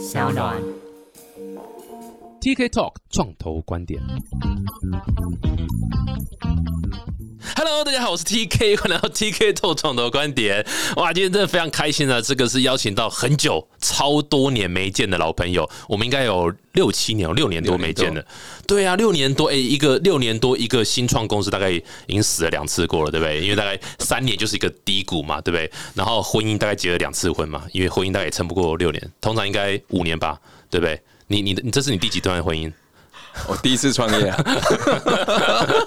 小暖。TK Talk 创投观点。Hello，大家好，我是 TK，欢迎来到 TK Talk 创投观点。哇，今天真的非常开心啊！这个是邀请到很久、超多年没见的老朋友，我们应该有六七年、六年多没见了。对啊，六年多，哎、一个六年多一个新创公司，大概已经死了两次过了，对不对？因为大概三年就是一个低谷嘛，对不对？然后婚姻大概结了两次婚嘛，因为婚姻大概也撑不过六年，通常应该五年吧，对不对？你你的你这是你第几段婚姻？我第一次创业啊，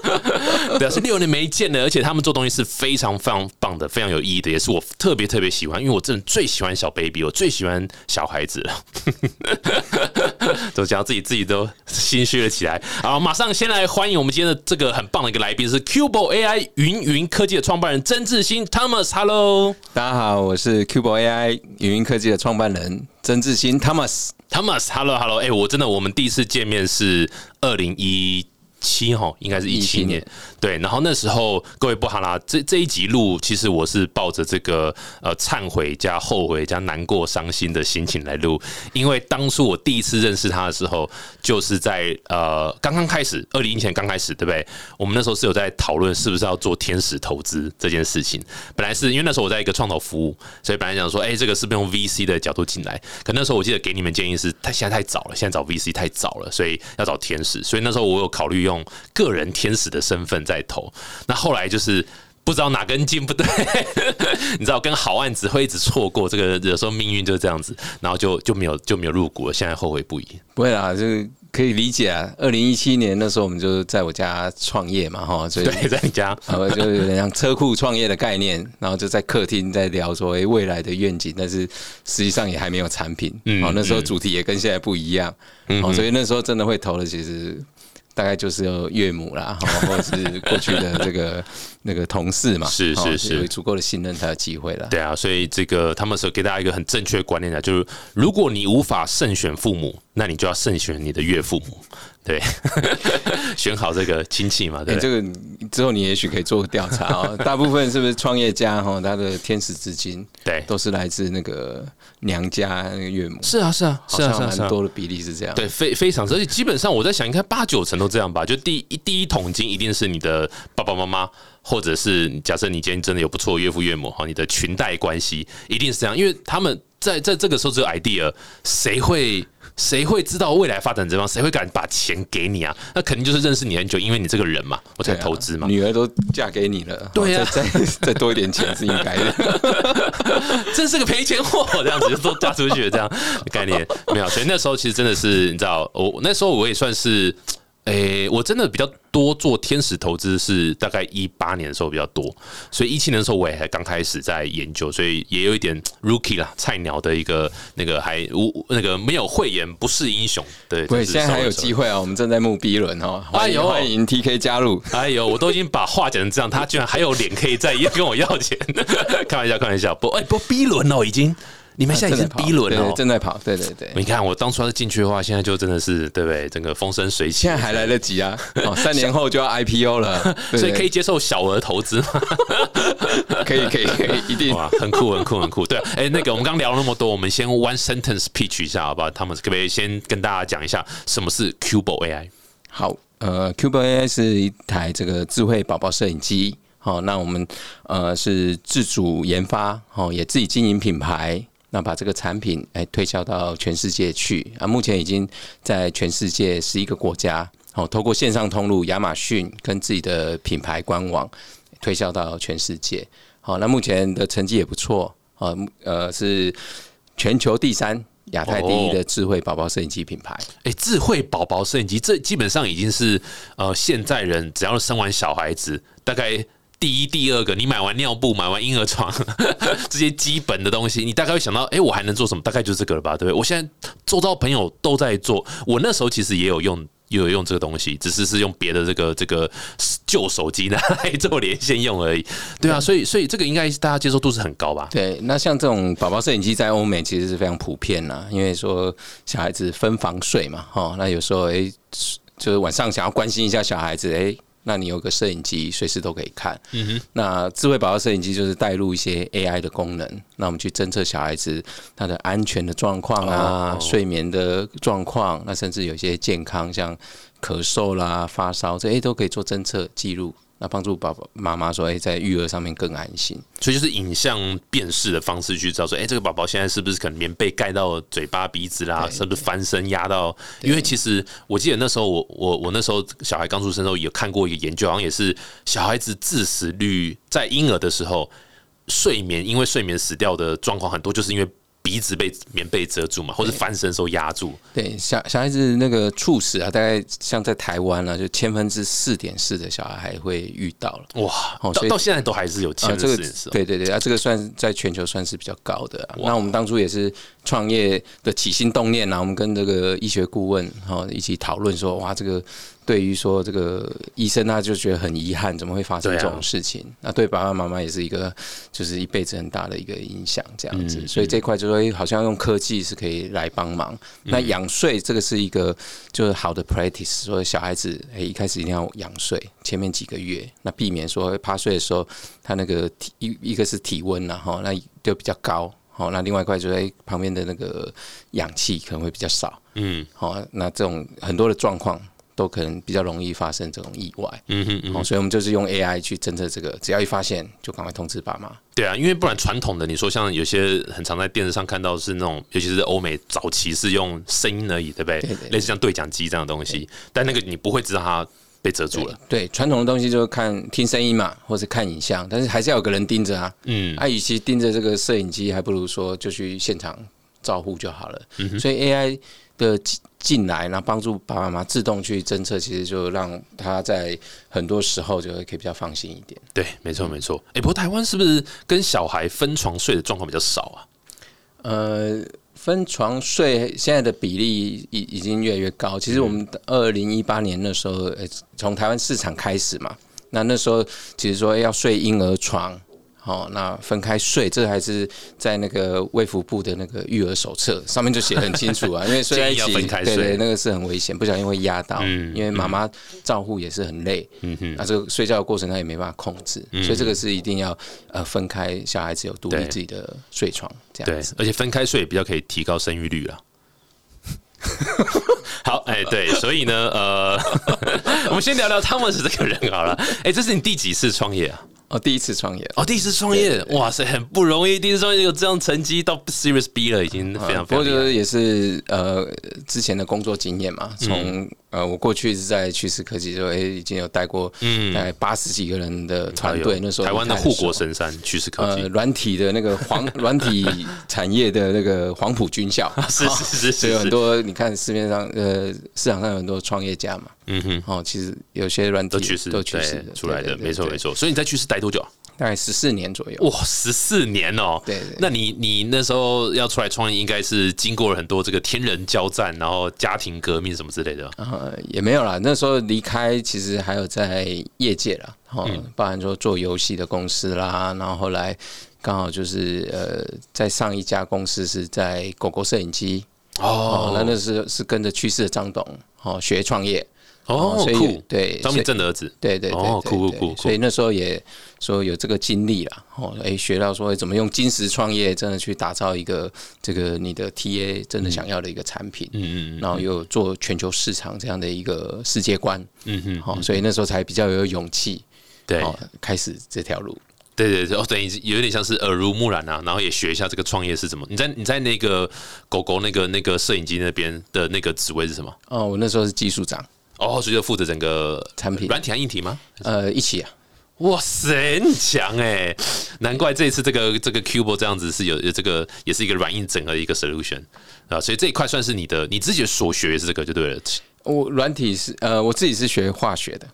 对啊，是六年没见了，而且他们做东西是非常非常棒的，非常有意义的，也是我特别特别喜欢，因为我真的最喜欢小 baby，我最喜欢小孩子了。都讲到自己自己都心虚了起来。好，马上先来欢迎我们今天的这个很棒的一个来宾，是 Cubo AI 云云科技的创办人曾志新 Thomas，Hello。大家好，我是 Cubo AI 云云科技的创办人曾志新 Thomas。Thomas，Hello，Hello，哎、我真的，我们第一次见面是二零一七哈，应该是一七17年年，对。然后那时候各位不好啦，这这一集录，其实我是抱着这个呃忏悔加后悔加难过伤心的心情来录，因为当初我第一次认识他的时候，就是在呃刚刚开始，二零一前刚开始，对不对？我们那时候是有在讨论是不是要做天使投资这件事情。本来是因为那时候我在一个创投服务，所以本来想说，哎、这个是不是用 VC 的角度进来？可那时候我记得给你们建议是，他现在太早了，现在找 VC 太早了，所以要找天使。所以那时候我有考虑用个人天使的身份在投。那后来就是。不知道哪根筋不对，你知道跟好案子会一直错过，这个有时候命运就是这样子，然后就就没有就没有入股了，现在后悔不已。不会啦，就是可以理解啊。二零一七年那时候我们就在我家创业嘛，哈，所以对，在你家，呃，就有点像车库创业的概念，然后就在客厅在聊说，哎、未来的愿景，但是实际上也还没有产品，嗯哦，那时候主题也跟现在不一样，哦，所以那时候真的会投的，其实大概就是有岳母啦，或者是过去的这个那个同事嘛，是是哦是有足够的信任才有机会了。对啊，所以这个他们是给大家一个很正确的观念的，就是如果你无法慎选父母，那你就要慎选你的岳父母，对，选好这个亲戚嘛，哎、对？这个之后你也许可以做个调查哦。大部分是不是创业家哈，他的天使资金对，都是来自那个娘家那个岳母，是啊，是啊，是啊，是啊，是啊。蛮多的比例是这样。对，非非常，而且基本上我在想，应该八九成都这样吧。就第一第一桶金一定是你的爸爸妈妈，或者是假设你今天真的有不错岳父岳母哈，你的裙带关系一定是这样，因为他们在在这个时候只有 idea，谁会谁会知道未来发展怎么样？谁会敢把钱给你啊？那肯定就是认识你很久，因为你这个人嘛，我才投资嘛。女儿都嫁给你了，对啊哦再再再多一点钱是应该的。真是个赔钱货，这样子就都嫁出去了，这样概念没有。所以那时候其实真的是，你知道，我那时候我也算是，诶、我真的比较多做天使投资是大概一八年的时候比较多，所以一七年的时候我也还刚开始在研究，所以也有一点 rookie 啦，菜鸟的一个那个还无那个没有慧眼不是英雄，对，对，现在还有机会啊，我们正在募 B 轮哦，欢迎哎呦欢迎 TK 加入。哎呦，我都已经把话讲成这样，他居然还有脸可以再跟我要钱，开玩笑，开玩笑。不，哎、不，B 轮哦，已经，你们现在已经第一轮对了、哦，正在跑，对对对。你看，我当初要是进去的话，现在就真的是对不对？整个风生水起现在，还来得及啊！哦，三年后就要 IPO 了，对所以可以接受小额投资吗？可以可以可以，一定哇，很酷，很酷，很酷。对，哎、那个我们刚聊了那么多，我们先 one sentence pitch 一下，好不好？他们可不可以先跟大家讲一下什么是 Cubo AI？好，呃，Cubo AI 是一台这个智慧宝宝摄影机。好、那我们呃是自主研发，哦，也自己经营品牌，那把这个产品哎推销到全世界去啊。目前已经在全世界十一个国家，哦，透过线上通路亚马逊跟自己的品牌官网推销到全世界。好，那目前的成绩也不错，啊呃是全球第三。亚太第一的智慧宝宝摄影机品牌，哎、智慧宝宝摄影机，这基本上已经是呃现在人只要生完小孩子，大概。第一、第二个，你买完尿布、买完婴儿床 这些基本的东西，你大概会想到，哎、我还能做什么？大概就是这个了吧，对不对？我现在做到朋友都在做，我那时候其实也有用，也有用这个东西，只是是用别的这个这个 旧手机拿来做连线用而已。对啊，所以所以这个应该大家接受度是很高吧？对，那像这种宝宝摄影机在欧美其实是非常普遍啦，因为说小孩子分房睡嘛，哦，那有时候诶、就是晚上想要关心一下小孩子，诶、那你有个摄影机，随时都可以看。嗯哼，那智慧宝宝摄影机就是带入一些 AI 的功能，那我们去侦测小孩子他的安全的状况啊，睡眠的状况，那甚至有些健康，像咳嗽啦、发烧，这些都可以做侦测记录。那帮助爸爸妈妈说：“哎，在育儿上面更安心。”所以就是影像辨识的方式去知道说：“哎，这个宝宝现在是不是可能棉被盖到嘴巴、鼻子啦？是不是翻身压到？”因为其实我记得那时候我我我那时候小孩刚出生的时候有看过一个研究，好像也是小孩子致死率在婴儿的时候睡眠因为睡眠死掉的状况很多，就是因为。鼻子被棉被遮住嘛，或者翻身时候压住。对，小小孩子那个猝死啊，大概像在台湾啊，就千分之四点四的小孩会遇到了。哇，到到现在都还是有千分之四。对对对，啊，这个算在全球算是比较高的。那我们当初也是创业的起心动念啊，我们跟这个医学顾问哈一起讨论说，哇，这个。对于说这个医生，他就觉得很遗憾，怎么会发生这种事情？那对爸爸妈妈也是一个，就是一辈子很大的一个影响，这样子。所以这块就说，好像用科技是可以来帮忙。那仰睡这个是一个就是好的 practice，说小孩子哎一开始一定要仰睡，前面几个月，那避免说趴睡的时候，他那个体一一个是体温然后那就比较高，好，那另外一块就在旁边的那个氧气可能会比较少，嗯，好，那这种很多的状况。都可能比较容易发生这种意外，嗯哼嗯，所以我们就是用 AI 去侦测这个，只要一发现就赶快通知爸妈。对啊，因为不然传统的你说像有些很常在电视上看到是那种，尤其是欧美早期是用声音而已，对不对？类似像对讲机这样的东西，但那个你不会知道它被遮住了。对，传统的东西就是看听声音嘛，或是看影像，但是还是要有个人盯着啊。嗯，啊，与其盯着这个摄影机，还不如说就去现场照护就好了。所以 AI 的。进来，然后帮助爸爸妈妈自动去侦测，其实就让他在很多时候就会可以比较放心一点。对，没错，没错。哎，不过台湾是不是跟小孩分床睡的状况比较少啊？呃，分床睡现在的比例已已经越来越高。其实我们二零一八年那时候，从台湾市场开始嘛，那那时候其实说要睡婴儿床。好，那分开睡，这还是在那个卫福部的那个育儿手册上面就写很清楚啊，因为睡在一起，对对，那个是很危险，不小心会压到，嗯，因为妈妈照护也是很累，嗯哼，那这个睡觉的过程他也没办法控制，所以这个是一定要呃分开，小孩子有独立自己的睡床，这样子，而且分开睡比较可以提高生育率了。好，哎，对，所以呢，呃，我们先聊聊汤姆斯这个人好了，哎，这是你第几次创业啊？哦，第一次创业哦，第一次创业，哇塞，很不容易。第一次创业有这样成绩到 Series B 了，已经非常。不过就是也是呃之前的工作经验嘛，从呃我过去是在趋势科技，就哎已经有带过大概八十几个人的团队。那时候台湾的护国神山趋势科技，呃，软体的那个黄 软体产业的那个黄埔军校，是是是，所以很多你看市面上呃市场上有很多创业家嘛。嗯哼，哦，其实有些软体都趋势都趋势出来的，没错没错。所以你在趋势待多久啊？大概十四年左右。哇，十四年哦！对，那你你那时候要出来创业，应该是经过了很多这个天人交战，然后家庭革命什么之类的。呃，也没有啦。那时候离开，其实还有在业界啦，哦，包含说做游戏的公司啦，然后后来刚好就是呃，在上一家公司是在狗狗摄影机哦，那那是是跟着去世的张董哦学创业。哦，所以对张明正的儿子，对对哦，酷酷酷，所以那时候也说有这个经历了，哦，哎，学到说怎么用金石创业，真的去打造一个这个你的 TA 真的想要的一个产品，嗯嗯，然后又做全球市场这样的一个世界观，嗯嗯，好，所以那时候才比较有勇气，对，开始这条路，对对对，哦，等于有点像是耳濡目染啊，然后也学一下这个创业是怎么。你在你在那个狗狗那个那个摄影机那边的那个职位是什么？哦，我那时候是技术长。哦，所以就负责整个产品，软体和硬体吗？呃，一起啊！哇塞，很强哎！难怪这一次这个这个 Cubo 这样子是有有这个也是一个软硬整合的一个 solution 啊，所以这一块算是你的你自己的所学是这个就对了。我软体是呃，我自己是学化学的。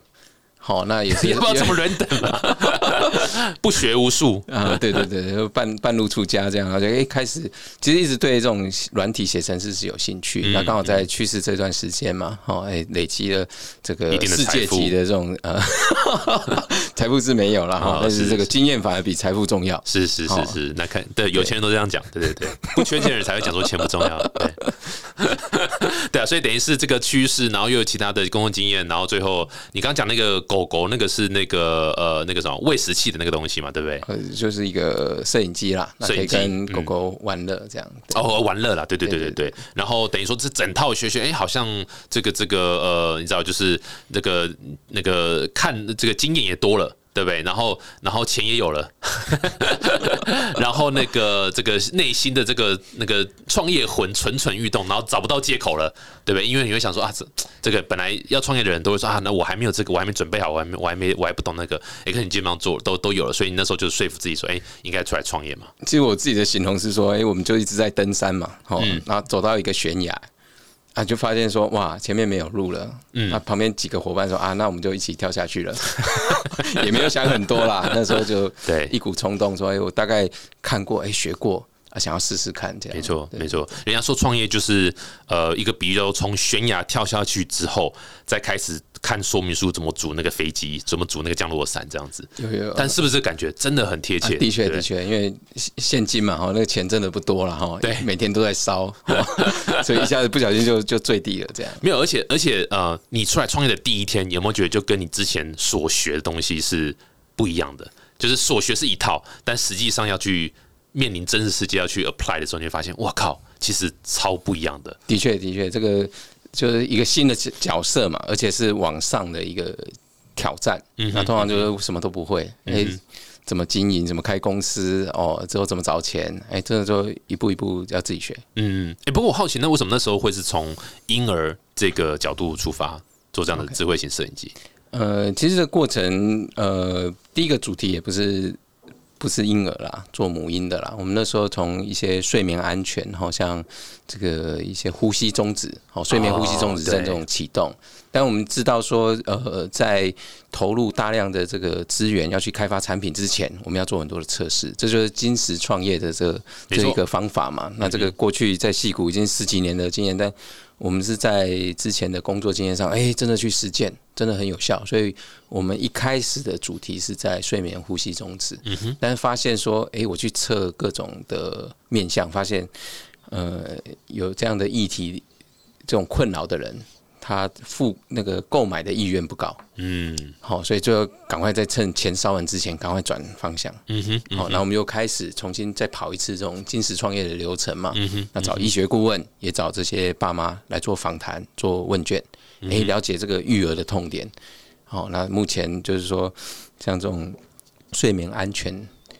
好，那也是 不知道怎么人等了，不学无术啊！对对对，半半路出家这样，而且一开始其实一直对这种软体写程式是有兴趣。那刚好在去世这段时间嘛，哦，哎，累积了这个世界级的这种呃财富是没有了哈，但是这个经验反而比财富重要。是是是是，那看对有钱人都这样讲，对对对，不缺钱人才会讲说钱不重要。对，对啊，所以等于是这个趋势，然后又有其他的公共经验，然后最后你刚刚讲那个狗狗，那个是那个呃那个什么喂食器的那个东西嘛，对不对？呃，就是一个摄影机啦，那可以摄影机跟狗狗玩乐这样。哦，玩乐啦，对对对对对。然后等于说这整套学学，哎，好像这个这个呃，你知道，就是那个那个看这个经验也多了。对不对？然后，然后钱也有了，然后那个这个内心的这个那个创业魂蠢蠢欲动，然后找不到借口了，对不对？因为你会想说啊，这这个本来要创业的人都会说啊，那我还没有这个，我还没准备好，我还没我还没我还不懂那个，哎，可你基本上做都都有了，所以你那时候就是说服自己说，哎，应该出来创业嘛。其实我自己的形容是说，哎，我们就一直在登山嘛，哦，然后走到一个悬崖。啊，就发现说哇，前面没有路了。嗯，那旁边几个伙伴说啊，那我们就一起跳下去了，也没有想很多啦。那时候就对一股冲动，说哎，我大概看过，哎，学过。啊，想要试试看，这样没错，没错。人家说创业就是呃一个比如从悬崖跳下去之后，再开始看说明书怎么组那个飞机，怎么组那个降落伞这样子。有有，但是不是感觉真的很贴切？的确的确，因为现金嘛哈，那个钱真的不多了哈。对，每天都在烧，所以一下子不小心就就最低了这样。没有，而且而且呃，你出来创业的第一天，有没有觉得就跟你之前所学的东西是不一样的？就是所学是一套，但实际上要去。面临真实世界要去 apply 的时候，你会发现，我靠，其实超不一样的。的确，的确，这个就是一个新的角色嘛，而且是往上的一个挑战。嗯，那通常就是什么都不会，哎，怎么经营，怎么开公司，哦，之后怎么找钱，哎，真的就一步一步要自己学。嗯，哎，不过我好奇，那为什么那时候会是从婴儿这个角度出发做这样的智慧型摄影机？呃，其实这过程，呃，第一个主题也不是。不是婴儿啦，做母婴的啦。我们那时候从一些睡眠安全，好像这个一些呼吸终止，好睡眠呼吸终止症这种启动。但我们知道说，呃，在投入大量的这个资源要去开发产品之前，我们要做很多的测试。这就是金石创业的这这一个方法嘛。那这个过去在戏谷已经十几年的经验，但我们是在之前的工作经验上，哎，真的去实践，真的很有效。所以我们一开始的主题是在睡眠呼吸中止，嗯但是发现说，哎，我去测各种的面相，发现呃有这样的议题，这种困扰的人。他付那个购买的意愿不高，嗯，好，所以就赶快在趁钱烧完之前，赶快转方向，嗯哼，好，那我们又开始重新再跑一次这种金石创业的流程嘛，嗯哼，那找医学顾问，也找这些爸妈来做访谈、做问卷，哎，了解这个育儿的痛点，好，那目前就是说，像这种睡眠安全，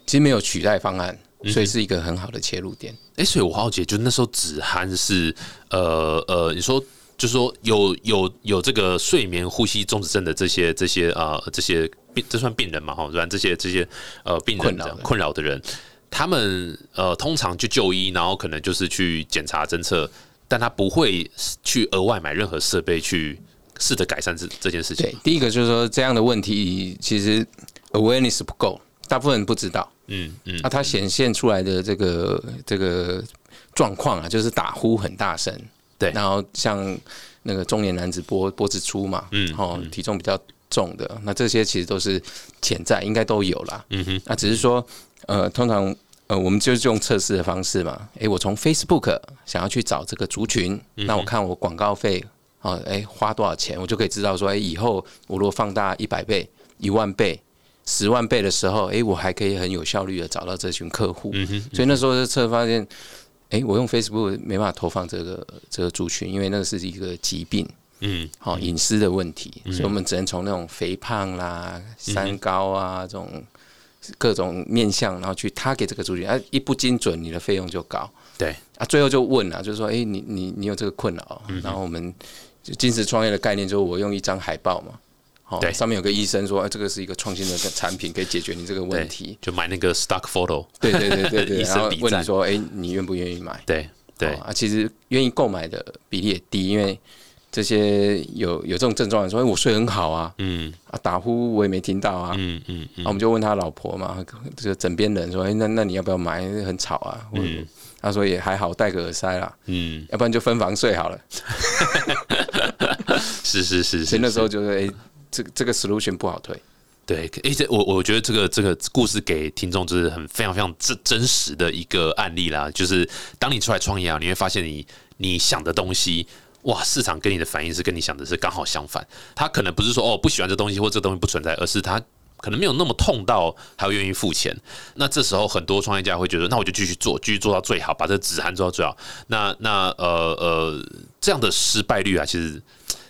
其实没有取代方案，所以是一个很好的切入点。哎，所以我好奇，就那时候子涵是，呃呃，你说。就是说，有有有这个睡眠呼吸中止症的这些这些啊这些病，这算病人嘛？哈，不然这些这些呃病人困扰的人，他们呃通常去就医，然后可能就是去检查侦测，但他不会去额外买任何设备去试着改善这这件事情。对，第一个就是说这样的问题其实 awareness 不够，大部分人不知道。嗯嗯，那它显现出来的这个这个状况啊，就是打呼很大声。对，然后像那个中年男子脖脖子粗嘛，嗯，哦，体重比较重的，那这些其实都是潜在，应该都有啦。嗯哼，那只是说，呃，通常呃，我们就是用测试的方式嘛。诶，我从 Facebook 想要去找这个族群，那我看我广告费，哦，诶，花多少钱，我就可以知道说，诶，以后我如果放大一百倍、一万倍、十万倍的时候，诶，我还可以很有效率的找到这群客户。嗯哼，所以那时候就测发现。哎，我用 Facebook 没办法投放这个这个族群，因为那个是一个疾病，嗯，好隐私的问题，所以我们只能从那种肥胖啦、三高啊这种各种面相，然后去他给这个族群，啊，一不精准，你的费用就高。对，啊，最后就问了，就是说，哎，你你你有这个困扰，然后我们金石创业的概念就是我用一张海报嘛。对，上面有个医生说，哎，这个是一个创新的产品，可以解决你这个问题。就买那个 stock photo。对对对对对，然后问你说，哎，你愿不愿意买？对对啊，其实愿意购买的比例也低，因为这些有有这种症状的说，哎，我睡很好啊，嗯啊，打呼我也没听到啊，嗯嗯嗯，我们就问他老婆嘛，这个枕边人说，哎，那那你要不要买？很吵啊，嗯，他说也还好，戴个耳塞啦，嗯，要不然就分房睡好了。是是是，所以那时候就是哎。这个这个 solution 不好推，对，而且我我觉得这个这个故事给听众就是很非常非常真真实的一个案例啦。就是当你出来创业啊，你会发现你你想的东西哇，市场跟你的反应是跟你想的是刚好相反。他可能不是说哦不喜欢这东西或这东西不存在，而是他可能没有那么痛到他会愿意付钱。那这时候很多创业家会觉得，那我就继续做，继续做到最好，把这纸函做到最好。那那呃呃，这样的失败率啊，其实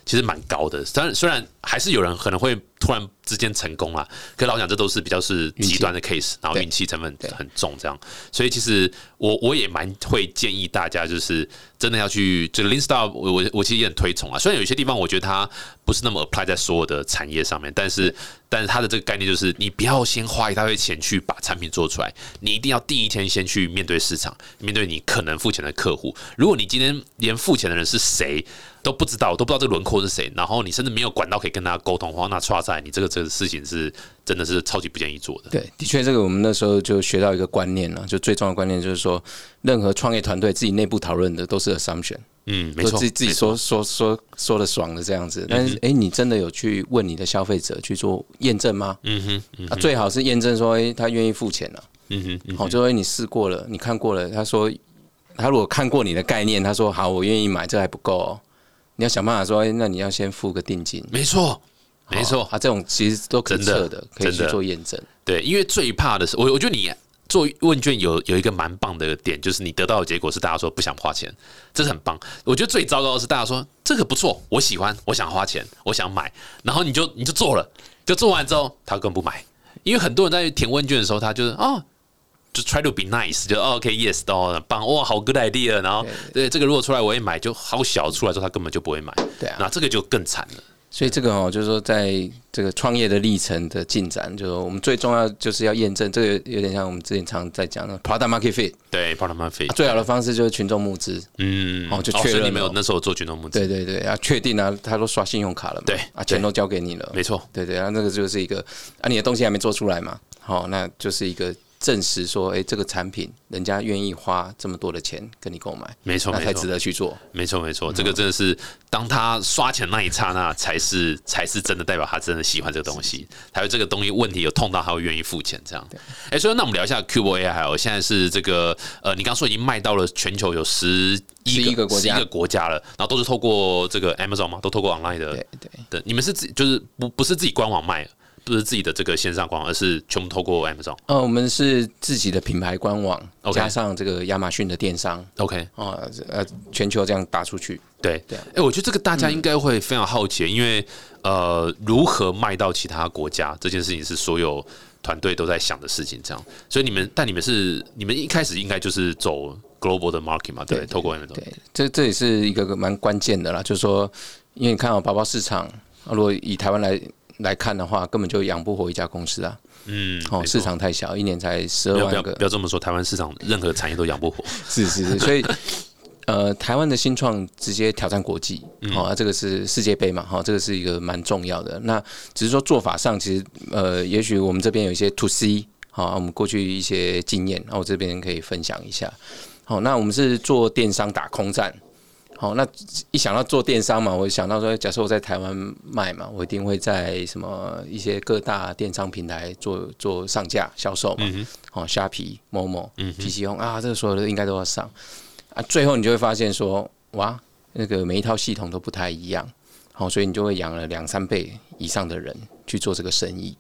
其实蛮高的。虽然虽然还是有人可能会突然之间成功啊，可老讲这都是比较是极端的 case，然后运气成分很重这样。所以其实我我也蛮会建议大家，就是真的要去这个 Lean Startup，我我我其实也很推崇啊。虽然有些地方我觉得它不是那么 apply 在所有的产业上面，但是但是它的这个概念就是，你不要先花一大堆钱去把产品做出来，你一定要第一天先去面对市场，面对你可能付钱的客户。如果你今天连付钱的人是谁都不知道，都不知道这个轮廓是谁，然后你甚至没有管道可以跟他沟通的话，那错在你这个这个事情是真的是超级不建议做的。对，的确，这个我们那时候就学到一个观念了，就最重要的观念就是说，任何创业团队自己内部讨论的都是 assumption，嗯，没错，自己自己说说说说的爽的这样子，但是哎，你真的有去问你的消费者去做验证吗？嗯哼，啊，最好是验证说，哎，他愿意付钱了。嗯哼，好，就说你试过了，你看过了，他说他如果看过你的概念，他说好，我愿意买，这还不够哦，你要想办法说，哎，那你要先付个定金。没错，没错，啊，这种其实都可以测的，可以去做验证。对，因为最怕的是，我我觉得你做问卷有有一个蛮棒的点，就是你得到的结果是大家说不想花钱，这是很棒。我觉得最糟糕的是大家说这个不错，我喜欢，我想花钱，我想买，然后你就你就做了，就做完之后他更不买，因为很多人在填问卷的时候，他就是哦。就 try to be nice，就 OK yes 都棒哇，好 good idea。然后对这个如果出来我也买，就好小出来之后他根本就不会买。对啊，那这个就更惨了。所以这个哦，就是说在这个创业的历程的进展，就是我们最重要就是要验证。这个有点像我们之前常在讲的 product market fit。对 product market fit，最好的方式就是群众募资。嗯，哦，就确认你没有那时候做群众募资。对对对，要确定啊，他都刷信用卡了嘛。对啊，钱都交给你了。没错。对对，然后那个就是一个啊，你的东西还没做出来嘛，好，那就是一个。证实说，哎，这个产品人家愿意花这么多的钱跟你购买，没错，那才值得去做。没错，没错，这个真的是当他刷钱那一刹那，才是才是真的代表他真的喜欢这个东西，还有这个东西问题有痛到他会愿意付钱这样。哎，所以那我们聊一下 Q B A，还有现在是这个呃，你刚说已经卖到了全球有十一个国家，一个国家了，然后都是透过这个 Amazon 嘛，都透过 online 的，对对的。你们是自就是不不是自己官网卖？不是自己的这个线上官网，而是全部透过 Amazon。呃，我们是自己的品牌官网，加上这个亚马逊的电商。OK，啊，呃，全球这样打出去。对对，哎，我觉得这个大家应该会非常好奇，因为呃，如何卖到其他国家这件事情是所有团队都在想的事情。这样，所以你们，但你们是你们一开始应该就是走 global 的 market 嘛？对，透过 Amazon。对，这这也是一个蛮关键的啦，就是说，因为你看哦，宝宝市场，如果以台湾来。来看的话，根本就养不活一家公司啊！嗯，哦，市场太小，一年才十二万个。不要这么说，台湾市场任何产业都养不活。是 是是，所以呃，台湾的新创直接挑战国际，哦，这个是世界杯嘛，哈，这个是一个蛮重要的。那只是说做法上，其实呃，也许我们这边有一些 to C，好，我们过去一些经验，那我这边可以分享一下。好，那我们是做电商打空战。好，那一想到做电商嘛，我想到说，假设我在台湾卖嘛，我一定会在什么一些各大电商平台做做上架销售嘛。好，虾皮、某某、PC 用啊，这个所有的应该都要上啊。最后你就会发现说，哇，那个每一套系统都不太一样。好，所以你就会养了两三倍以上的人去做这个生意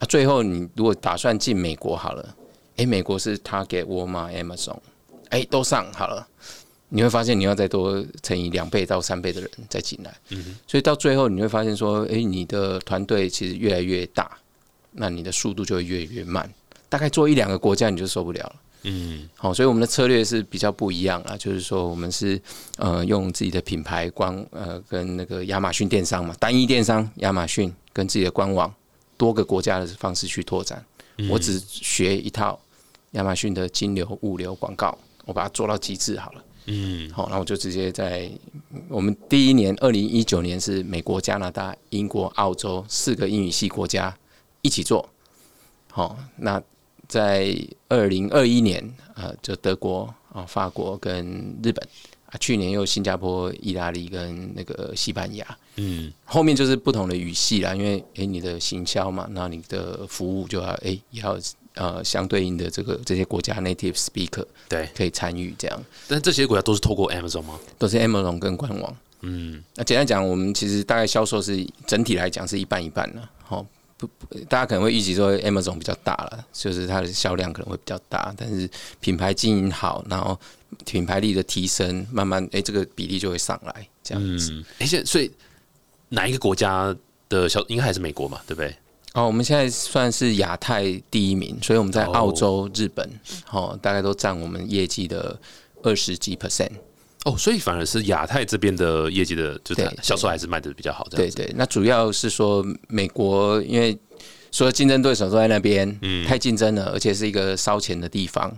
啊。最后你如果打算进美国好了，诶，美国是 Target、沃尔玛、Amazon，诶，都上好了。你会发现你要再多乘以两倍到三倍的人再进来，所以到最后你会发现说，诶，你的团队其实越来越大，那你的速度就会越来越慢，大概做一两个国家你就受不了了。嗯，好，所以我们的策略是比较不一样啊，就是说我们是呃用自己的品牌官呃跟那个亚马逊电商嘛，单一电商亚马逊跟自己的官网多个国家的方式去拓展。我只学一套亚马逊的金流、物流、广告，我把它做到极致好了。嗯，好，那我就直接在我们第一年，二零一九年是美国、加拿大、英国、澳洲四个英语系国家一起做。好，那在二零二一年啊，就德国啊、法国跟日本啊，去年又新加坡、意大利跟那个西班牙。嗯，后面就是不同的语系啦，因为诶，你的行销嘛，那你的服务就要诶要。呃，相对应的这个这些国家 native speaker 对可以参与这样，但这些国家都是透过 Amazon 吗？都是 Amazon 跟官网嗯，那简单讲，我们其实大概销售是整体来讲是一半一半的。好，不，大家可能会预期说 Amazon 比较大了，就是它的销量可能会比较大，但是品牌经营好，然后品牌力的提升，慢慢哎，这个比例就会上来这样子。而且，所以哪一个国家的销应该还是美国嘛，对不对？哦，我们现在算是亚太第一名，所以我们在澳洲、日本，哦，大概都占我们业绩的二十几 percent。哦，所以反而是亚太这边的业绩的，就是销售还是卖的比较好。对对，那主要是说美国，因为所有竞争对手都在那边，嗯，太竞争了，而且是一个烧钱的地方。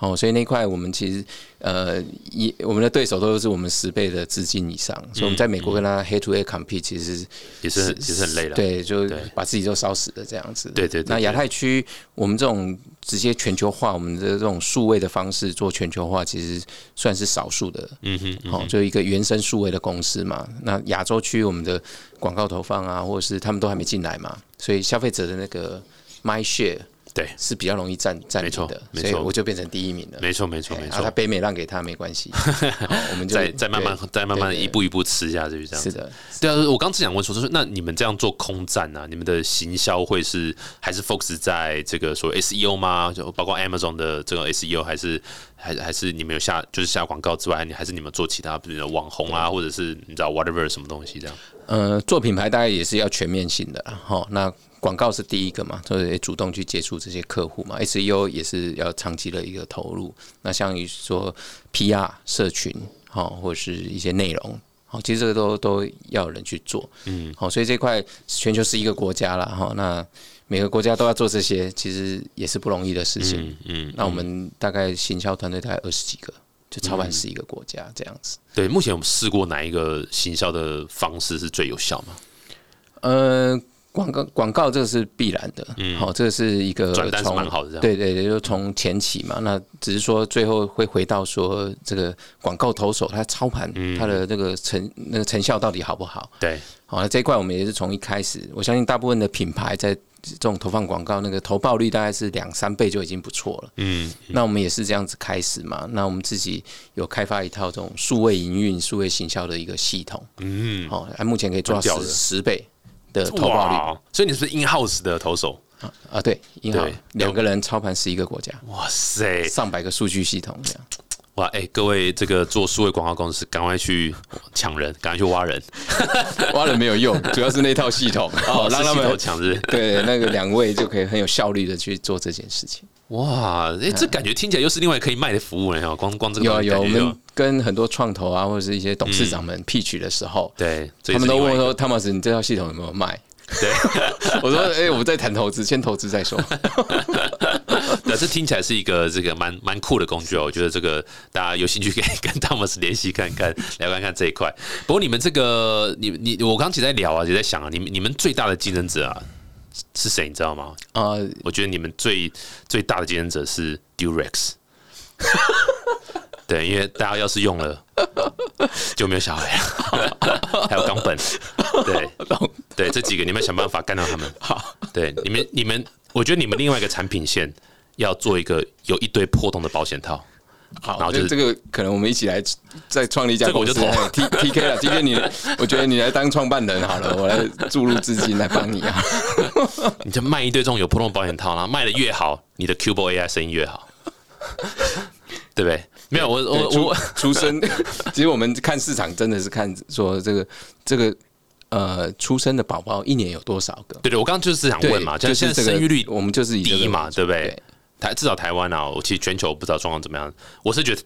哦，所以那块我们其实呃，一我们的对手都是我们十倍的资金以上，所以我们在美国跟他 head to head compete 其实也是也是很累了。对，就把自己都烧死了这样子。对对。那亚太区我们这种直接全球化，我们的这种数位的方式做全球化，其实算是少数的。嗯哼。好，就一个原生数位的公司嘛。那亚洲区我们的广告投放啊，或者是他们都还没进来嘛，所以消费者的那个 my share。对，是比较容易占占领的，所以我就变成第一名了。没错，没错，没错。他北美让给他没关系，我们就再再慢慢再慢慢一步一步吃下去，这样是的。对啊，我刚只想问说，就是那你们这样做空战啊，你们的行销会是还是 focus 在这个所谓 SEO 吗？就包括 Amazon 的这个 SEO，还是还还是你们有下就是下广告之外，你还是你们做其他，比如网红啊，或者是你知道 whatever 什么东西这样？呃，做品牌大概也是要全面性的哈。那广告是第一个嘛，就是主动去接触这些客户嘛。SEO 也是要长期的一个投入。那像于说 PR 社群，好，或者是一些内容，好，其实这个都都要人去做。嗯，好，所以这块全球是一个国家了哈。那每个国家都要做这些，其实也是不容易的事情。嗯，那我们大概行销团队大概二十几个，就操盘十一个国家这样子。对，目前我们试过哪一个行销的方式是最有效吗？呃。广告广告这个是必然的，好，这个是一个转单是蛮好的，对对对，就从前期嘛，那只是说最后会回到说这个广告投手他操盘，他的这个成那个成效到底好不好？对，好，那这一块我们也是从一开始，我相信大部分的品牌在这种投放广告，那个投报率大概是两三倍就已经不错了。嗯，那我们也是这样子开始嘛，那我们自己有开发一套这种数位营运、数位行销的一个系统。嗯，好，目前可以做到十十倍。的投报率，所以你是 in house 的投手？啊？啊，对，in house 两个人操盘十一个国家，哇塞，上百个数据系统这样。哇，哎，各位这个做数位广告公司，赶快去抢人，赶快去挖人，挖人没有用，主要是那套系统，哦，让他们抢人。对，那个两位就可以很有效率的去做这件事情。哇，哎，这感觉听起来又是另外可以卖的服务了哈！光光这个有有，我们跟很多创投啊，或者是一些董事长们 pitch 的时候，对，他们都问说：“汤马斯，你这套系统有没有卖？”对，我说：“哎，我们在谈投资，先投资再说。” 那这听起来是一个这个蛮蛮酷的工具哦。我觉得这个大家有兴趣可以跟汤马斯联系看看，聊看看这一块。不过你们这个，你你我刚才在聊啊，也在想啊，你们你们最大的竞争者啊。是谁你知道吗？啊，我觉得你们最最大的竞争者是 Durex，对，因为大家要是用了就没有小孩了，还有冈本，对，对，这几个你们想办法干掉他们。好，对，你们你们，我觉得你们另外一个产品线要做一个有一堆破洞的保险套。好，然后就是这个，可能我们一起来再创立一家公司，T T K 了。T K，你我觉得你来当创办人好了，我来注入资金来帮你啊。你就卖一堆这种有破洞保险套，然后卖的越好，你的 Q Bo AI 生意越好，对不对？没有，我我我出生，其实我们看市场真的是看说这个这个呃出生的宝宝一年有多少个？对对，我刚刚就是想问嘛，就是现在生育率我们就是第一嘛，对不对？台至少台湾啊，我其实全球不知道状况怎么样。我是觉得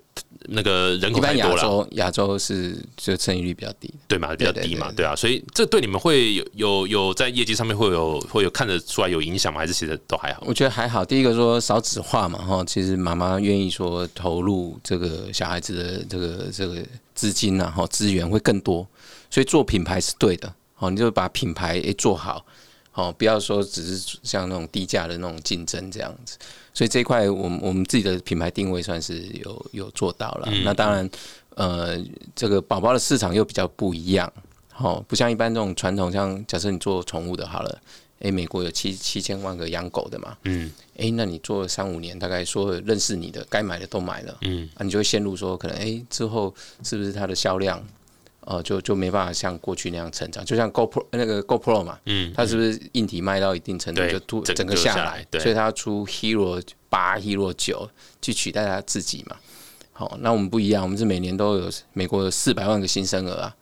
那个人口太多了，亚洲是就生育率比较低，对嘛，比较低嘛，对啊，所以这对你们会有有有在业绩上面会有会有看得出来有影响吗？还是其实都还好？我觉得还好。第一个说少子化嘛，哈，其实妈妈愿意说投入这个小孩子的这个这个资金啊，哈，资源会更多，所以做品牌是对的。好，你就把品牌诶做好，好，不要说只是像那种低价的那种竞争这样子。所以这一块，我们我们自己的品牌定位算是有有做到了。那当然，呃，这个宝宝的市场又比较不一样，好，不像一般这种传统，像假设你做宠物的，好了，诶，美国有七七千万个养狗的嘛，嗯，诶，那你做了三五年，大概说认识你的，该买的都买了，嗯，啊，你就会陷入说，可能诶之后是不是它的销量，呃，就就没办法像过去那样成长。就像 GoPro 那个 GoPro 嘛，嗯，它是不是硬体卖到一定程度就突整整个下来对，所以它要出 Hero 八、Hero 九去取代它自己嘛。好，那我们不一样，我们是每年都有美国有四百万个新生儿啊，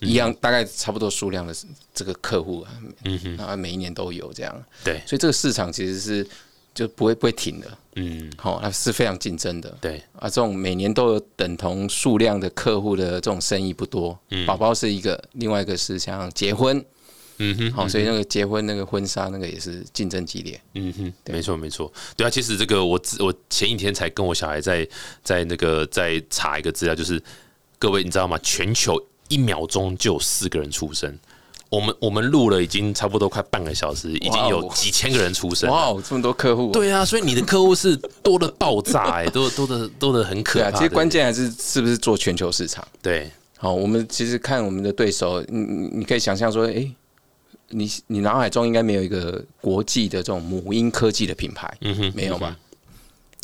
一样大概差不多数量的这个客户啊，嗯哼，啊每一年都有这样，对，所以这个市场其实是就不会不会停的，嗯，好，那是非常竞争的。对，啊，这种每年都有等同数量的客户的这种生意不多。嗯宝宝是一个，另外一个是像结婚，嗯哼，好，所以那个结婚那个婚纱那个也是竞争激烈。嗯哼，没错没错，对啊，其实这个我自我前一天才跟我小孩在在那个在查一个资料，就是各位你知道吗？全球一秒钟就有四个人出生。我们我们录了已经差不多快半个小时，已经有几千个人出生了。哇，这么多客户、对啊，所以你的客户是多的爆炸哎、多多的多的很可对啊，怕。其实关键还是是不是做全球市场。对好，我们其实看我们的对手，你你你可以想象说，诶，你你脑海中应该没有一个国际的这种母婴科技的品牌，嗯哼没有吧？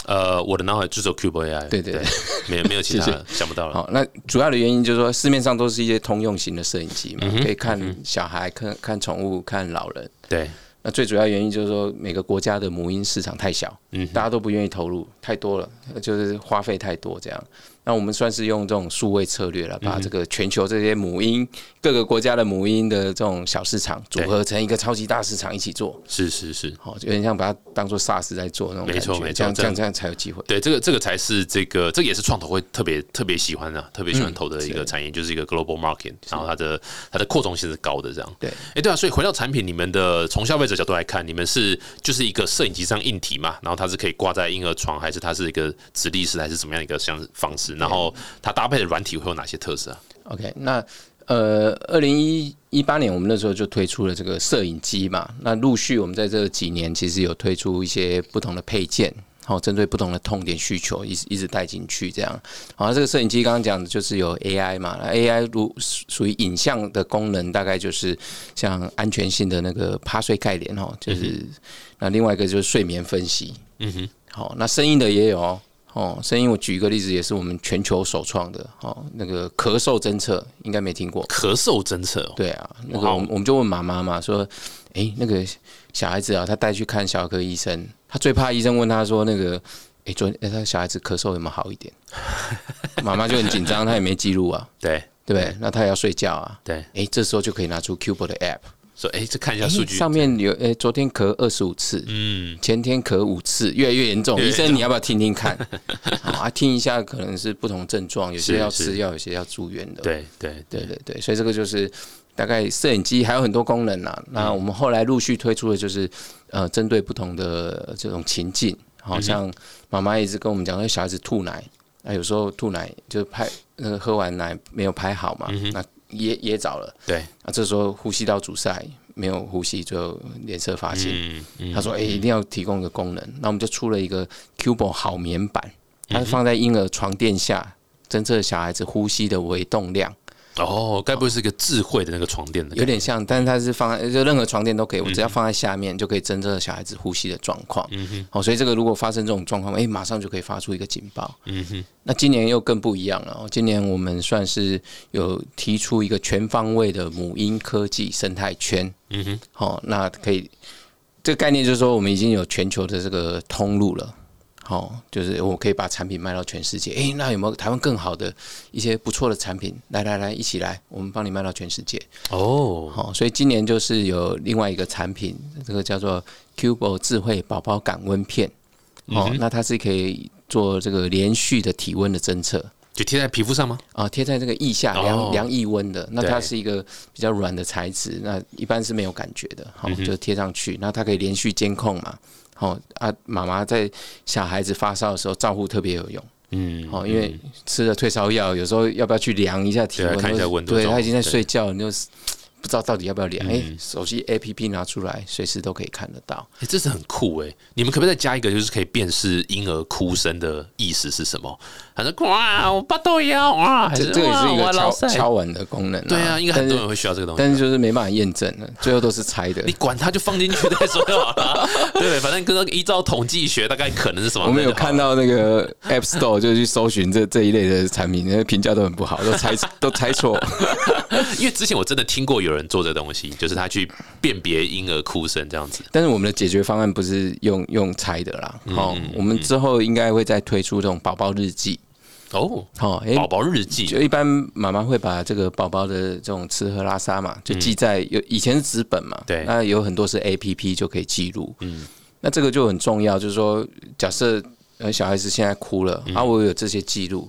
呃，我的脑海就只有 Cube AI，对对对没有没有 其他的，想不到了。好，那主要的原因就是说，市面上都是一些通用型的摄影机嗯嘛，可以看小孩、看看宠物、看老人。对，那最主要原因就是说，每个国家的母婴市场太小，嗯大家都不愿意投入，太多了，就是花费太多这样。那我们算是用这种数位策略了，把嗯这个全球这些母婴各个国家的母婴的这种小市场组合成一个超级大市场一起做，是是是，好，有点像把它当做 SaaS 在做那种感觉，没错没错这样这这样样这样才有机会。对，这个这个才是这个，这个也是创投会特别特别喜欢的、特别喜欢投的一个产业，就是一个 global market，然后它的它的扩充性是高的，这样。对，哎，对啊，所以回到产品，你们的从消费者角度来看，你们是就是一个摄影机上硬体嘛，然后它是可以挂在婴儿床，还是它是一个直立式，还是怎么样一个像方式？然后它搭配的软体会有哪些特色啊？OK，那呃，二零一一八年我们那时候就推出了这个摄影机嘛，那陆续我们在这几年其实有推出一些不同的配件。好，针对不同的痛点需求，一直一直带进去，这样。好，这个摄影机刚刚讲的就是有 AI 嘛那，AI 如属于影像的功能，大概就是像安全性的那个趴睡概念哦，就是、那另外一个就是睡眠分析。嗯哼，好，那声音的也有哦。哦，声音我举一个例子，也是我们全球首创的。哦，那个咳嗽侦测应该没听过。咳嗽侦测哦，对啊，那个我们我们就问妈妈嘛，说，诶，那个小孩子啊，他带去看小儿科医生，他最怕医生问他说，那个，诶，昨他小孩子咳嗽有没有好一点？妈妈就很紧张，他也没记录啊，对对不对？那他也要睡觉啊，对，诶，这时候就可以拿出 Cubo 的 App，说哎，这看一下诶数据，上面有，诶，昨天咳二十五次，嗯，前天咳五次，越来越严重。医生，你要不要听听看？啊，听一下，可能是不同症状，有些要吃药，有些要住院的。对对对对对，所以这个就是大概摄影机还有很多功能啦。那我们后来陆续推出的就是呃，针对不同的这种情境，好像妈妈一直跟我们讲，那小孩子吐奶，那有时候吐奶就拍那个喝完奶没有拍好嘛，那噎噎着了，对，啊这时候呼吸道阻塞。没有呼吸，最后脸色发青。嗯嗯，他说：“哎、一定要提供一个功能。”那我们就出了一个 Cubo 好棉板，它是放在婴儿床垫下，侦测小孩子呼吸的微动量，哦，该不会是一个智慧的那个床垫的？有点像，但是它是放在就任何床垫都可以，我只要放在下面就可以侦测小孩子呼吸的状况。嗯哼，哦，所以这个如果发生这种状况，哎、马上就可以发出一个警报。嗯哼，那今年又更不一样了哦，今年我们算是有提出一个全方位的母婴科技生态圈。嗯哼，好，那可以，这个概念就是说，我们已经有全球的这个通路了。好，就是我可以把产品卖到全世界。诶，那有没有台湾更好的一些不错的产品？来来来，一起来，我们帮你卖到全世界。哦，好，所以今年就是有另外一个产品，这个叫做 Cubo 智慧宝宝感温片。哦，嗯那它是可以做这个连续的体温的侦测。就贴在皮肤上吗？啊，贴在这个腋下哦量量腋温的，那它是一个比较软的材质，那一般是没有感觉的，好、嗯就贴上去，那它可以连续监控嘛，好、啊，妈妈在小孩子发烧的时候照顾特别有用，嗯，哦、因为。吃了退烧药，有时候要不要去量一下体温，对啊看一下温度对他已经在睡觉，你就是不知道到底要不要连。哎、手机 A P P 拿出来，随时都可以看得到。哎、这是很酷哎、你们可不可以再加一个，就是可以辨识婴儿哭声的意思是什么？反正哇，我爸都要哇，还是这这也是一个敲敲碗的功能、啊。对啊，应该很多人会需要这个东西。但是就是没办法验证了，最后都是猜的你。管它，就放进去再说就好了。对，反正跟那个依照统计学，大概可能是什么？我们有看，到那个 App Store 就去搜寻这这一类的产品，那个评价都很不好，都猜都猜错。因为之前我真的听过有人做这东西，就是他去辨别婴儿哭声这样子。但是我们的解决方案不是用用猜的啦，哦，我们之后应该会再推出这种宝宝日记，哦，哦，诶宝宝日记。就一般妈妈会把这个宝宝的这种吃喝拉撒嘛，就记在有以前是纸本嘛，对。那有很多是 A P P 就可以记录，嗯，那这个就很重要，就是说，假设呃小孩子现在哭了，啊，我有这些记录，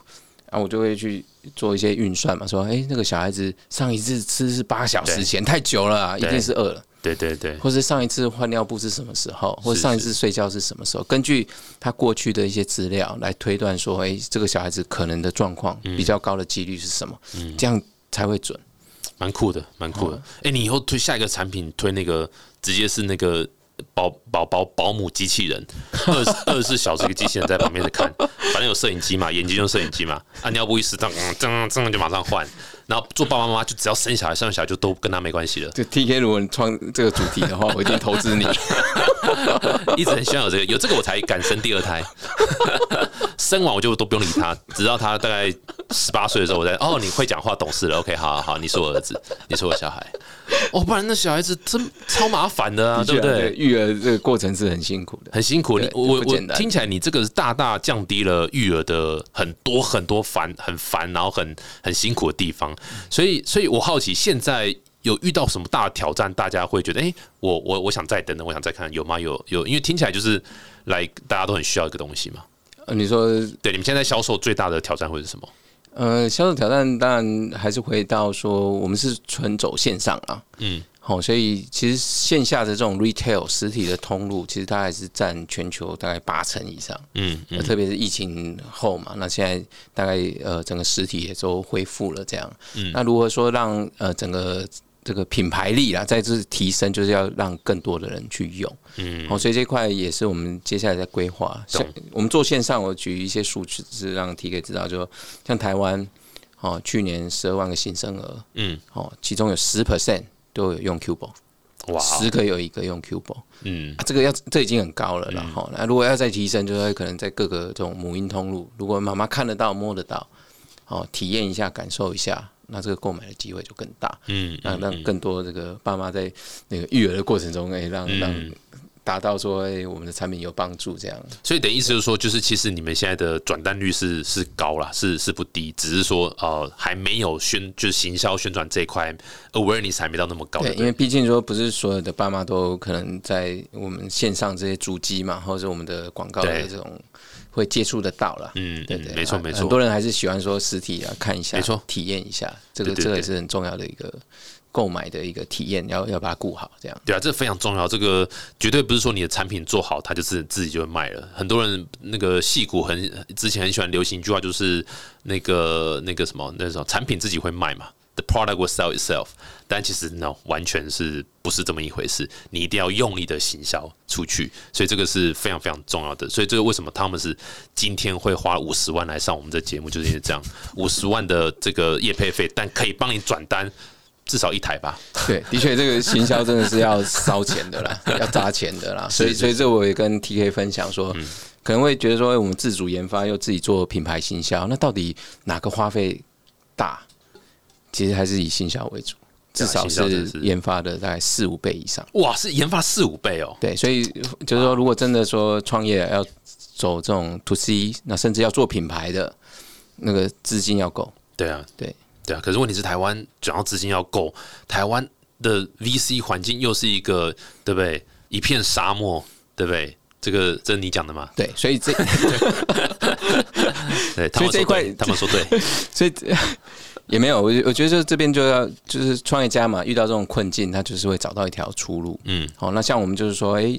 啊，我就会去做一些运算嘛，说，哎，那个小孩子上一次吃是八小时前，太久了啊，一定是饿了。对对对，或是上一次换尿布是什么时候，或者上一次睡觉是什么时候，根据他过去的一些资料来推断说，哎、这个小孩子可能的状况嗯比较高的几率是什么，这样才会准。蛮酷的，蛮酷的。哦哎、你以后推下一个产品，推那个直接是那个保宝宝保姆机器人，二二十四小时一个机器人在旁边在看，反正有摄影机嘛，眼睛用摄影机嘛，啊尿布一湿，这样这样这样就马上换。然后做爸爸妈妈就只要生小孩，生小孩就都跟他没关系了。这 T K 如果你创这个主题的话，我一定投资你。一直很希望有这个，有这个我才敢生第二胎。生完我就都不用理他，直到他大概十八岁的时候，我再哦，你会讲话，懂事了，OK，好好好，你是我儿子，你是我小孩。哦，不然那小孩子真超麻烦的啊，对不对？育儿这个过程是很辛苦的。很辛苦，你我我听起来你这个大大降低了育儿的很多很多烦很烦，然后很很辛苦的地方，所以所以我好奇现在。有遇到什么大的挑战？大家会觉得，哎、我我我想再等等，我想再看，有吗？有有，因为听起来就是来大家都很需要一个东西嘛。呃你说，对，你们现在销售最大的挑战会是什么？呃，销售挑战当然还是回到说，我们是纯走线上啊。嗯，好、所以其实线下的这种 retail 实体的通路，其实它还是占全球大概八成以上。嗯嗯特别是疫情后嘛，那现在大概呃整个实体也都恢复了这样。嗯那如何说让呃整个这个品牌力啦，在这提升，就是要让更多的人去用。嗯好、所以这块也是我们接下来在规划。像我们做线上，我举一些数据是让 TK 知道，就像台湾，哦，去年十二万个新生儿，嗯，哦，其中有十 percent 都有用 Cubo，哇，十个有一个用 Cubo。嗯啊，这个要这已经很高了然后、那如果要再提升，就是可能在各个这种母婴通路，如果妈妈看得到、摸得到，哦，体验一下、感受一下，那这个购买的机会就更大。嗯那让更多这个爸妈在那个育儿的过程中，哎、让让嗯达到说，哎、我们的产品有帮助，这样。所以等于意思就是说，就是其实你们现在的转单率是是高啦，是是不低，只是说呃还没有宣就是行销宣传这一块 awareness 还没到那么高。对，对，因为毕竟说不是所有的爸妈都可能在我们线上这些主机嘛，或者是我们的广告的这种会接触得到了。嗯，对对，没错没错，很多人还是喜欢说实体啊，看一下，没错体验一下，这个这个也是很重要的一个购买的一个体验，要要把它顾好，这样。对啊，这非常重要。这个绝对不是说你的产品做好，它就是自己就会卖了。很多人那个戏骨很之前很喜欢流行一句话，就是那个那个什么那种产品自己会卖嘛，the product will sell itself。但其实 no，完全是不是这么一回事？你一定要用力的行销出去，所以这个是非常非常重要的。所以这个为什么他们是今天会花五十万来上我们这节目，就是因为这样，五十万的这个业配费，但可以帮你转单至少一台吧。对，的确，这个行销真的是要烧钱的啦，要砸钱的啦。所以，所以这我也跟 TK 分享说，可能会觉得说，哎我们自主研发又自己做品牌行销，那到底哪个花费大？其实还是以行销为主，至少是研发的大概四五倍以上。哇，是研发四五倍哦。对，所以就是说，如果真的说创业要走这种 to C，那甚至要做品牌的，那个资金要够。对啊，对对啊。可是问题是，台湾主要资金要够，台湾的 VC 环境又是一个对不对？一片沙漠，对不对？这个这是你讲的吗？对，所以这 对，他们说对，他们说对，所以 也没有，我我觉得就这边就要就是创业家嘛，遇到这种困境，他就是会找到一条出路。嗯，好，那像我们就是说，哎、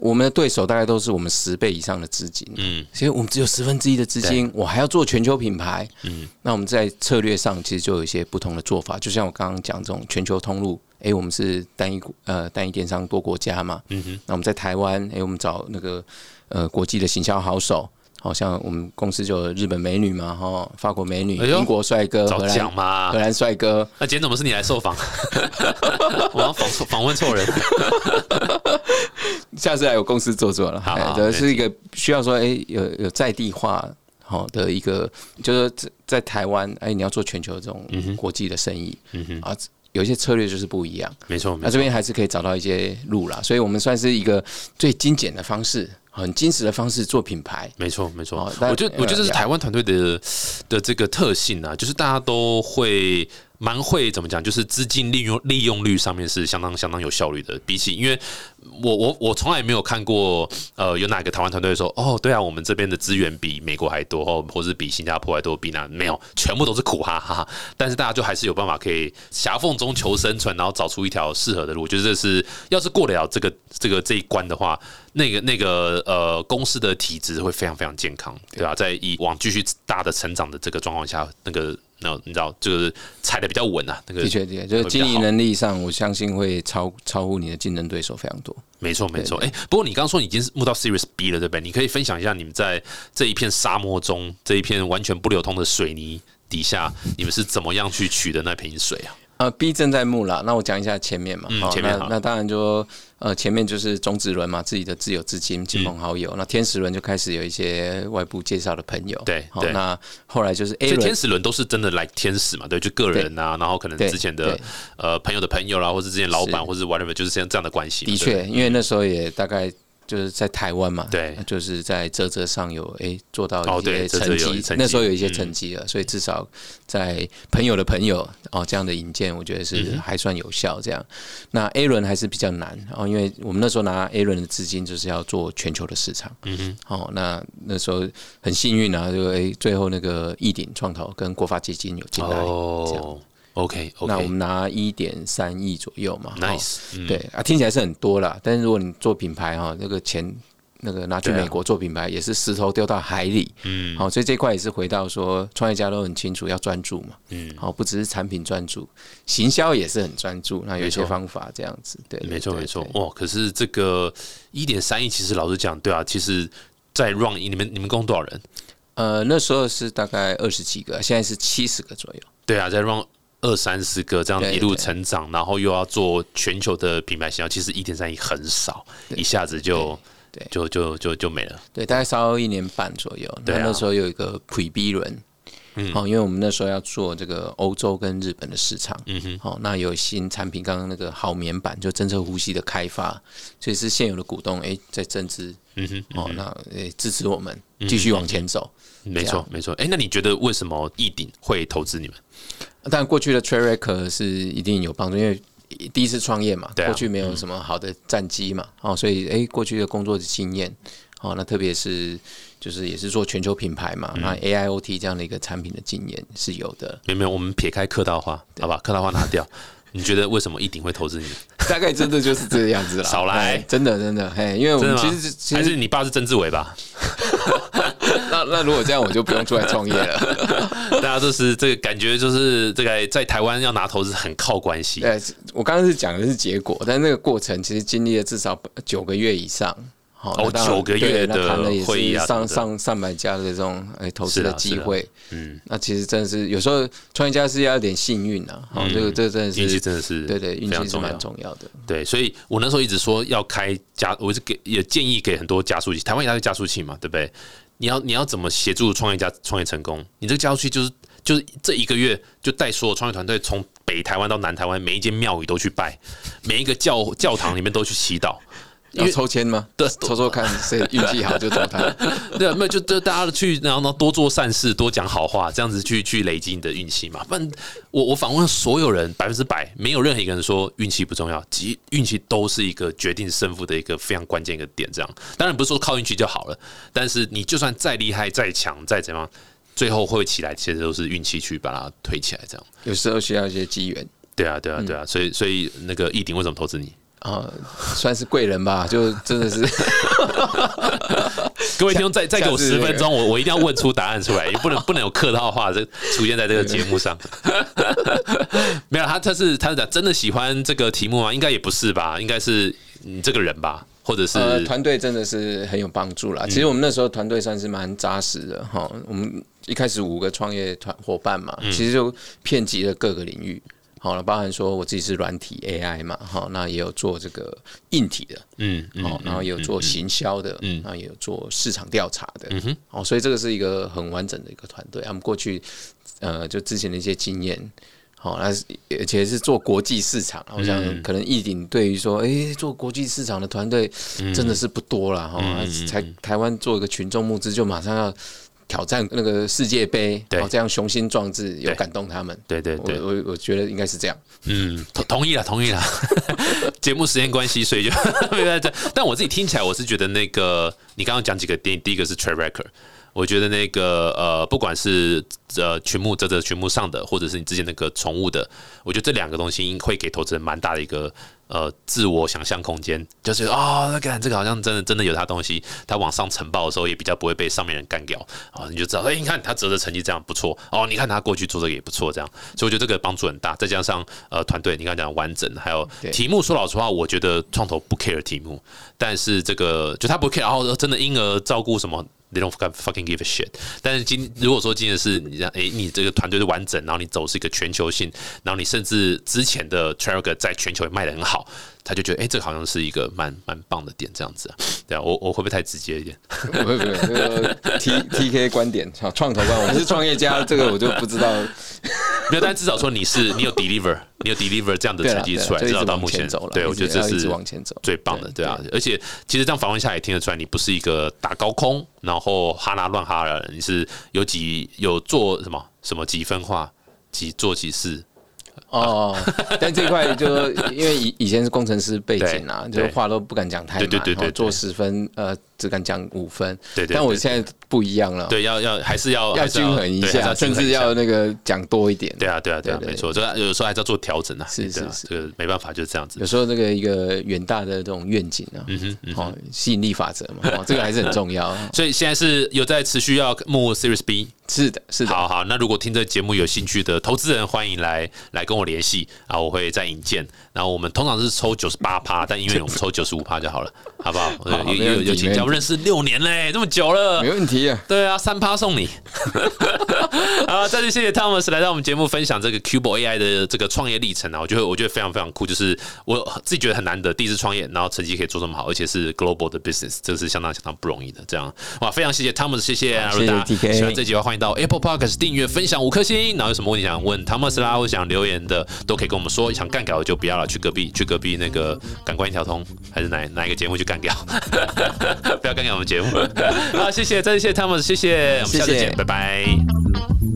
我们的对手大概都是我们十倍以上的资金，嗯，所以我们只有十分之一的资金，我还要做全球品牌，嗯，那我们在策略上其实就有一些不同的做法，就像我刚刚讲这种全球通路，诶，我们是单一呃单一电商多国家嘛，嗯哼，那我们在台湾，诶，我们找那个呃国际的行销好手。好像我们公司就有日本美女嘛，哈，法国美女，哎呦英国帅哥，早荷兰讲嘛荷。兰帅哥，那今天怎么是你来受访？我要访错访问错人。下次来我公司坐坐了。哎好好没这是一个需要说，哎，有有在地化好的一个，就是在在台湾，哎，你要做全球这种国际的生意，嗯哼啊，有一些策略就是不一样。没错，没错那这。边还是可以找到一些路啦，所以我们算是一个最精简的方式，很精实的方式做品牌。没错，没错我觉得，我觉得这是呃台湾团队的的这个特性啊，就是大家都会蛮会怎么讲，就是资金利用利用率上面是相当相当有效率的。比起，因为我我我从来没有看过，呃，有哪个台湾团队说，哦，对啊，我们这边的资源比美国还多，或或是比新加坡还多，比那没有，全部都是苦哈哈。但是大家就还是有办法可以狭缝中求生存，然后找出一条适合的路。我觉得这是，要是过得了这个这个这一关的话，那个那个呃公司的体质会非常非常健康，对吧、在以往继续大的成长的这个状况下，那个那你知道，就是踩的比较稳啊，那个的确，的确，就是经营能力上，我相信会超超乎你的竞争对手非常多。没错，没错。哎、不过你刚刚说你已经是募到 Series B 了，对不对？你可以分享一下你们在这一片沙漠中，这一片完全不流通的水泥底下，你们是怎么样去取的那瓶水啊？呃，B 正在募啦，那我讲一下前面嘛。嗯前面那当然就呃前面就是种子轮嘛，自己的自有资金、亲朋好友。那天使轮就开始有一些外部介绍的朋友。对那后来就是所 A 轮天，使轮都是真的来天使嘛？对，就个人啊，然后可能之前的呃朋友的朋友啦，或是之前老板，是或是 whatever，就是这样这样的关系。的确，因为那时候也大概。就是在台湾嘛，对。就是在泽泽上有诶、做到哦一些成绩，那时候有一些嗯成绩了，所以至少在朋友的朋友哦这样的引荐，我觉得嗯是还算有效。这样，那 A 轮还是比较难哦，因为我们那时候拿 A 轮的资金就是要做全球的市场，嗯哼，哦，那那时候很幸运啊，就诶、最后那个易鼎创投跟国发基金有进来，哦，OK 那我们拿一点三亿左右嘛，，Nice，对啊，听起来是很多啦，但是如果你做品牌哈，那个钱那个拿去美国做品牌，也是石头丢到海里。嗯好，所以这块也是回到说，创业家都很清楚要专注嘛。嗯，好，不只是产品专注，行销也是很专注。那有一些方法这样子，对，对没错。没错哇！可是这个一点三亿，其实老实讲，对啊，其实，在 Run 你们你们共多少人？呃，那时候是大概二十几个，现在是七十个左右。对啊，在 Run 二三十个这样一路成长，然后又要做全球的品牌形象，其实一点三亿很少，一下子就对对就就就就没了。对，大概稍微一年半左右。对啊那那时候有一个 Pre B 轮，嗯好、因为我们那时候要做这个欧洲跟日本的市场，嗯哼，好、那有新产品，刚刚那个好棉板就侦测呼吸的开发，所以是现有的股东哎在增资，嗯哼，哦，那诶支持我们继续往前走。没错没错。哎，那你觉得为什么易鼎会投资你们？但过去的 track record 是一定有帮助，因为第一次创业嘛，过去没有什么好的战绩嘛，哦，所以哎，过去的工作的经验，哦，那特别是就是也是做全球品牌嘛，嗯那 AIoT 这样的一个产品的经验是有的，没有没有，我们撇开客套话，好吧，客套话拿掉。你觉得为什么一鼎会投资你？大概真的就是这个样子了。少来哎真的真的，嘿，因为我们其实？其还是实你爸是曾志伟吧？那那如果这样，我就不用出来创业了。大家就是这个感觉，就是这个在台湾要拿投资很靠关系。对，我刚刚是讲的是结果，但那个过程其实经历了至少九个月以上。好九个月的会议啊是上上上百家的这种哎投资的是啊啊机会。嗯，那其实真的是有时候创业家是要有点幸运啊。好，这个这真的是运气是真的是对对，运气是蛮重要。重要的。对，所以我那时候一直说要开加，我是给也建议给很多加速器，台湾也有加速器嘛，对不对？你要你要怎么协助创业家创业成功？你这个加速器就是就是这一个月就带所有创业团队从北台湾到南台湾，每一间庙宇都去拜，每一个教教堂里面都去祈祷。因要抽签吗？对抽抽看谁运气好就投他。对啊，没有就就大家去，然后呢多做善事，多讲好话，这样子去去累积你的运气嘛。不然我我访问所有人百分之百，没有任何一个人说运气不重要，其运气都是一个决定胜负的一个非常关键一个点。这样当然不是说靠运气就好了，但是你就算再厉害、再强、再怎样，最后会起来，其实都是运气去把它推起来。这样有时候需要一些机缘。对啊，对啊，对啊。所以所以那个易鼎为什么投资你？啊，算是贵人吧，就真的是。各位听众，再再给我十分钟，我我一定要问出答案出来，也不能不能有客套话这出现在这个节目上。没有，他他是他是讲真的喜欢这个题目吗？应该也不是吧，应该是你这个人吧，或者是呃，团队真的是很有帮助啦。其实我们那时候团队算是蛮扎实的哈。我们一开始五个创业团伙伴嘛，其实就遍及了各个领域。好了，包含说我自己是软体 AI 嘛，好，那也有做这个硬体的，嗯嗯好，然后也有做行销的，嗯然后也有做市场调查的，嗯哼哦，所以这个是一个很完整的一个团队。他们过去呃，就之前的一些经验，好，那而且是做国际市场，我想嗯可能易鼎对于说，诶，做国际市场的团队嗯真的是不多了哈，那才台湾做一个群众募资就马上要。挑战那个世界杯，对哦，这样雄心壮志有感动他们。我对对对，我我觉得应该是这样。嗯，同同意了，同意了。节目时间关系，所以就 没在这。但我自己听起来，我是觉得那个你刚刚讲几个电影，第一个是 Track Record，我觉得那个呃，不管是呃群幕这这群幕上的，或者是你之前那个宠物的，我觉得这两个东西会给投资人蛮大的一个呃自我想象空间，就是哦，那个这个好像真的真的有他东西，他往上呈报的时候也比较不会被上面人干掉。啊、你就知道，哎、你看他折的成绩这样不错。哦，你看他过去做这个也不错，这样，所以我觉得这个帮助很大，再加上呃团队，你刚刚讲完整，还有题目，说老实话，我觉得创投不 care 题目，但是这个就他不 care，然后真的婴儿照顾什么。They don't fucking give a shit。但是今如果说今天是你这样，诶，你这个团队是完整，然后你走是一个全球性，然后你甚至之前的 t r a g 在全球也卖的很好，他就觉得诶，这个好像是一个蛮蛮棒的点，这样子啊。对啊，我我会不会太直接一点？不不不，那个 T T K 观点，创创投观，我是创业家，这个我就不知道。没有，但至少说你是你有 deliver，你有 deliver 这样的成绩出来，至少到目前走了。对我觉得这是往前走，最棒的，对对啊。而且其实这样访问下来也听得出来，你不是一个打高空，然后哈拉乱哈的人，你是有几有做什么什么几分化，几做几事，哦，但这一块就因为以以前是工程师背景啊，就话都不敢讲太满，对对对对对哦做十分，呃，只敢讲五分。对对。对但我现在不一样了，对要要还是要要均衡一下，甚至要那个讲多一点。对啊对啊对啊，对对没错，这有时候还是要做调整啊。是是是这个没办法，就是这样子有。时候这个一个远大的这种愿景啊，嗯哼嗯哦，吸引力法则嘛，哦，这个还是很重要。所以现在是有在持续要募 Series B，是的，是的，好好，那如果听这节目有兴趣的投资人，欢迎来来跟我联系啊，我会再引荐。然后我们通常是抽九十八趴，但因为我们抽九十五趴就好了，好不好？有有有请教，认识六年嘞，这么久了没。问题啊。对啊，三趴送你。好，再次谢谢 Thomas 来到我们节目分享这个 Cubo AI 的这个创业历程啊，我觉得我觉得非常非常酷，就是我自己觉得很难得，第一次创业，然后成绩可以做这么好，而且是 global 的 business，这个是相当相当不容易的。这样哇，非常谢谢 Thomas，谢谢。好如果大谢谢家喜欢这集的话，欢迎到 Apple Podcast 订阅、分享五颗星。然后有什么问题想问 Thomas 啦，或者想留言的，都可以跟我们说。想干掉的就不要了，去隔壁去隔壁那个感官一条通，还是哪哪一个节目去干掉？不要干扰我们节目 好谢谢再次谢谢 thomas 谢谢我们下次见拜拜。